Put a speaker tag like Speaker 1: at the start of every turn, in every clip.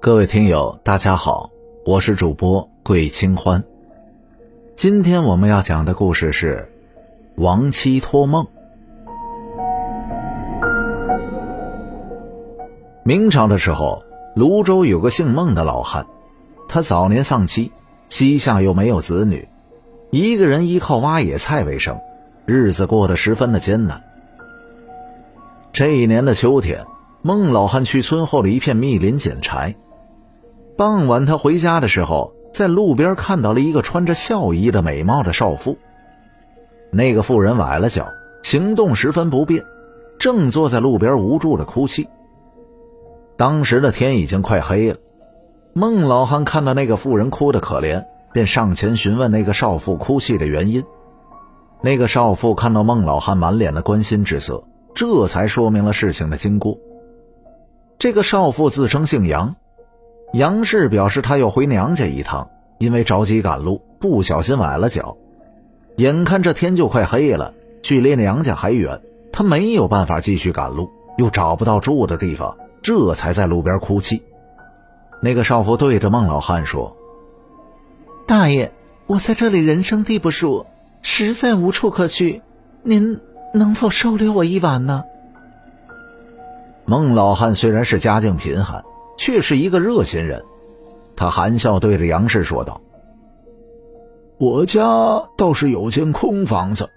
Speaker 1: 各位听友，大家好，我是主播桂清欢。今天我们要讲的故事是亡妻托梦。明朝的时候，泸州有个姓孟的老汉，他早年丧妻，膝下又没有子女，一个人依靠挖野菜为生，日子过得十分的艰难。这一年的秋天，孟老汉去村后的一片密林捡柴。傍晚，他回家的时候，在路边看到了一个穿着孝衣的美貌的少妇。那个妇人崴了脚，行动十分不便，正坐在路边无助的哭泣。当时的天已经快黑了，孟老汉看到那个妇人哭得可怜，便上前询问那个少妇哭泣的原因。那个少妇看到孟老汉满脸的关心之色，这才说明了事情的经过。这个少妇自称姓杨，杨氏表示她要回娘家一趟，因为着急赶路，不小心崴了脚。眼看这天就快黑了，距离娘家还远，她没有办法继续赶路，又找不到住的地方。这才在路边哭泣。那个少妇对着孟老汉说：“
Speaker 2: 大爷，我在这里人生地不熟，实在无处可去，您能否收留我一晚呢？”
Speaker 1: 孟老汉虽然是家境贫寒，却是一个热心人。他含笑对着杨氏说道：“
Speaker 3: 我家倒是有间空房子，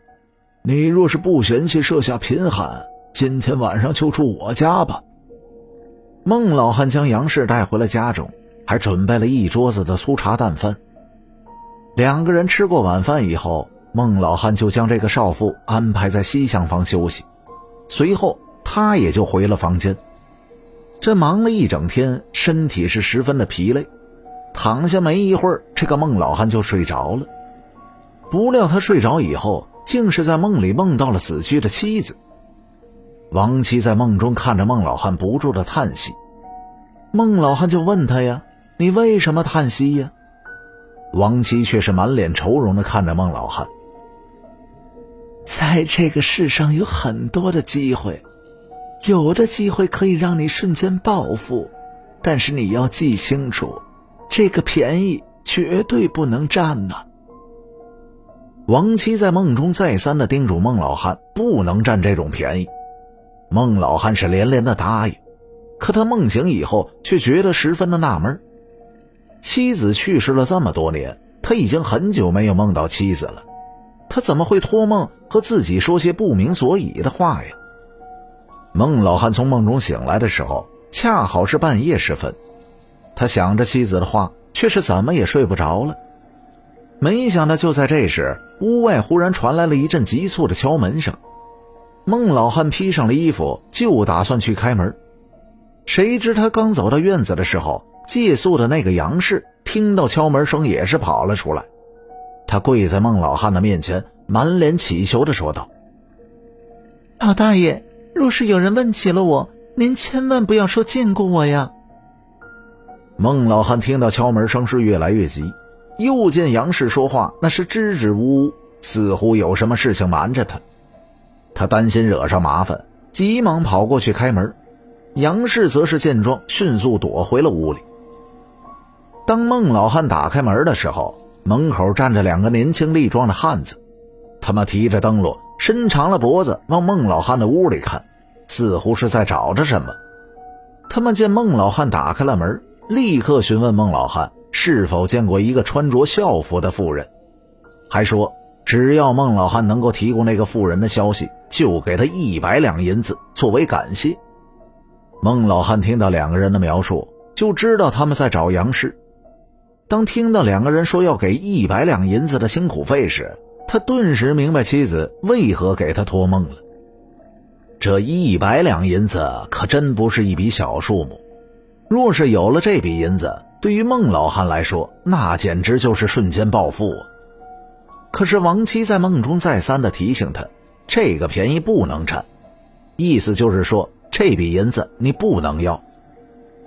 Speaker 3: 你若是不嫌弃设下贫寒，今天晚上就住我家吧。”
Speaker 1: 孟老汉将杨氏带回了家中，还准备了一桌子的粗茶淡饭。两个人吃过晚饭以后，孟老汉就将这个少妇安排在西厢房休息，随后他也就回了房间。这忙了一整天，身体是十分的疲累，躺下没一会儿，这个孟老汉就睡着了。不料他睡着以后，竟是在梦里梦到了死去的妻子。王七在梦中看着孟老汉，不住的叹息。孟老汉就问他呀：“你为什么叹息呀？”王七却是满脸愁容的看着孟老汉。
Speaker 2: 在这个世上有很多的机会，有的机会可以让你瞬间暴富，但是你要记清楚，这个便宜绝对不能占呐。
Speaker 1: 王七在梦中再三的叮嘱孟老汉，不能占这种便宜。孟老汉是连连的答应，可他梦醒以后却觉得十分的纳闷。妻子去世了这么多年，他已经很久没有梦到妻子了，他怎么会托梦和自己说些不明所以的话呀？孟老汉从梦中醒来的时候，恰好是半夜时分，他想着妻子的话，却是怎么也睡不着了。没想到就在这时，屋外忽然传来了一阵急促的敲门声。孟老汉披上了衣服，就打算去开门。谁知他刚走到院子的时候，借宿的那个杨氏听到敲门声，也是跑了出来。他跪在孟老汉的面前，满脸乞求的说道：“
Speaker 2: 老大爷，若是有人问起了我，您千万不要说见过我呀。”
Speaker 1: 孟老汉听到敲门声是越来越急，又见杨氏说话那是支支吾吾，似乎有什么事情瞒着他。他担心惹上麻烦，急忙跑过去开门。杨氏则是见状，迅速躲回了屋里。当孟老汉打开门的时候，门口站着两个年轻力壮的汉子，他们提着灯笼，伸长了脖子往孟老汉的屋里看，似乎是在找着什么。他们见孟老汉打开了门，立刻询问孟老汉是否见过一个穿着校服的妇人，还说。只要孟老汉能够提供那个妇人的消息，就给他一百两银子作为感谢。孟老汉听到两个人的描述，就知道他们在找杨氏。当听到两个人说要给一百两银子的辛苦费时，他顿时明白妻子为何给他托梦了。这一百两银子可真不是一笔小数目，若是有了这笔银子，对于孟老汉来说，那简直就是瞬间暴富啊！可是王七在梦中再三的提醒他，这个便宜不能占，意思就是说这笔银子你不能要。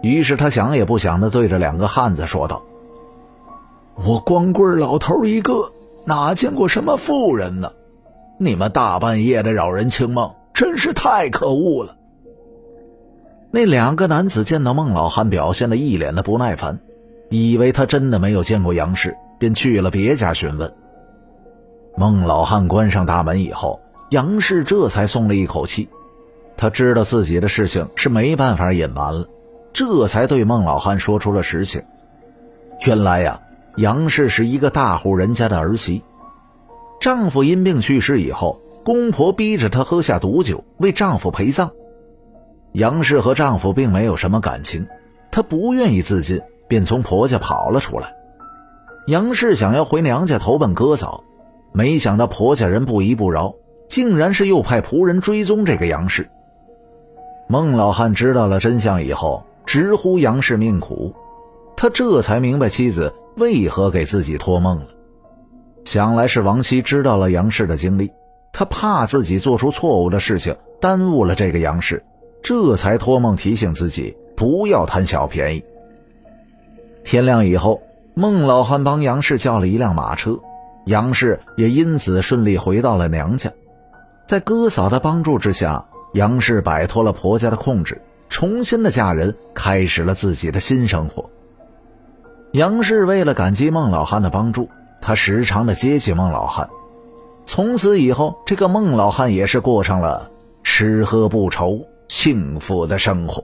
Speaker 1: 于是他想也不想的对着两个汉子说道：“
Speaker 3: 我光棍老头一个，哪见过什么富人呢？你们大半夜的扰人清梦，真是太可恶了。”
Speaker 1: 那两个男子见到孟老汉表现的一脸的不耐烦，以为他真的没有见过杨氏，便去了别家询问。孟老汉关上大门以后，杨氏这才松了一口气。他知道自己的事情是没办法隐瞒了，这才对孟老汉说出了实情。原来呀，杨氏是一个大户人家的儿媳，丈夫因病去世以后，公婆逼着她喝下毒酒为丈夫陪葬。杨氏和丈夫并没有什么感情，她不愿意自尽，便从婆家跑了出来。杨氏想要回娘家投奔哥嫂，没想到婆家人不依不饶，竟然是又派仆人追踪这个杨氏。孟老汉知道了真相以后，直呼杨氏命苦，他这才明白妻子为何给自己托梦了。想来是王妻知道了杨氏的经历，他怕自己做出错误的事情，耽误了这个杨氏。这才托梦提醒自己不要贪小便宜。天亮以后，孟老汉帮杨氏叫了一辆马车，杨氏也因此顺利回到了娘家。在哥嫂的帮助之下，杨氏摆脱了婆家的控制，重新的嫁人，开始了自己的新生活。杨氏为了感激孟老汉的帮助，他时常的接济孟老汉。从此以后，这个孟老汉也是过上了吃喝不愁。幸福的生活。